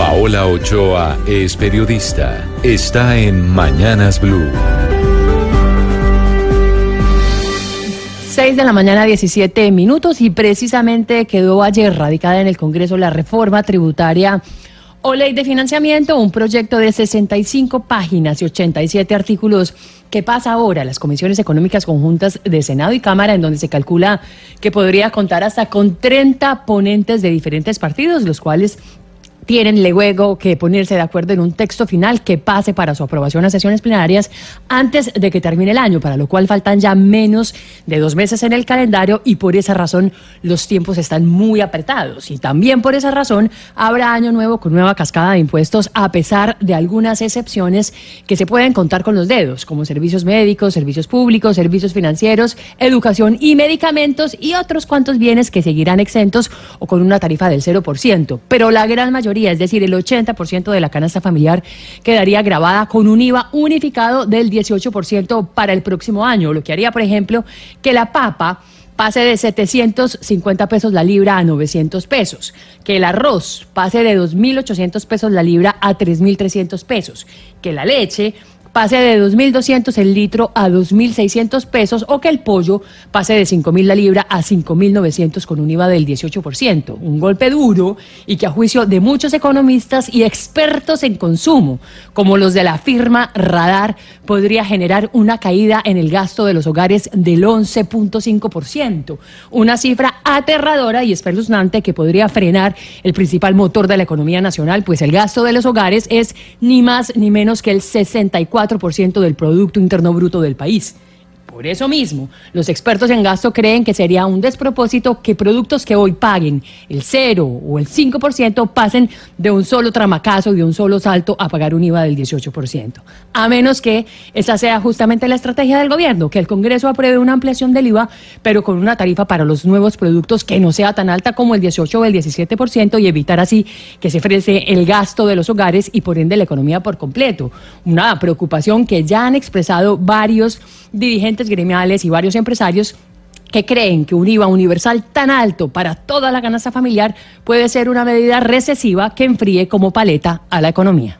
Paola Ochoa es periodista. Está en Mañanas Blue. 6 de la mañana, 17 minutos, y precisamente quedó ayer radicada en el Congreso la reforma tributaria o ley de financiamiento, un proyecto de 65 páginas y 87 artículos que pasa ahora a las comisiones económicas conjuntas de Senado y Cámara, en donde se calcula que podría contar hasta con 30 ponentes de diferentes partidos, los cuales tienen luego que ponerse de acuerdo en un texto final que pase para su aprobación a sesiones plenarias antes de que termine el año, para lo cual faltan ya menos de dos meses en el calendario y por esa razón los tiempos están muy apretados. Y también por esa razón habrá año nuevo con nueva cascada de impuestos a pesar de algunas excepciones que se pueden contar con los dedos, como servicios médicos, servicios públicos, servicios financieros, educación y medicamentos y otros cuantos bienes que seguirán exentos o con una tarifa del 0%. Pero la gran mayoría es decir, el 80% de la canasta familiar quedaría grabada con un IVA unificado del 18% para el próximo año, lo que haría, por ejemplo, que la papa pase de 750 pesos la libra a 900 pesos, que el arroz pase de 2.800 pesos la libra a 3.300 pesos, que la leche pase de 2.200 el litro a 2.600 pesos o que el pollo pase de 5.000 la libra a 5.900 con un IVA del 18%. Un golpe duro y que a juicio de muchos economistas y expertos en consumo, como los de la firma Radar, podría generar una caída en el gasto de los hogares del 11.5%. Una cifra aterradora y espeluznante que podría frenar el principal motor de la economía nacional, pues el gasto de los hogares es ni más ni menos que el 64 4% del Producto Interno Bruto del país. Por eso mismo, los expertos en gasto creen que sería un despropósito que productos que hoy paguen el 0 o el 5% pasen de un solo tramacazo, de un solo salto, a pagar un IVA del 18%. A menos que esa sea justamente la estrategia del gobierno, que el Congreso apruebe una ampliación del IVA, pero con una tarifa para los nuevos productos que no sea tan alta como el 18 o el 17% y evitar así que se frese el gasto de los hogares y por ende la economía por completo. Una preocupación que ya han expresado varios dirigentes gremiales y varios empresarios que creen que un IVA universal tan alto para toda la ganancia familiar puede ser una medida recesiva que enfríe como paleta a la economía.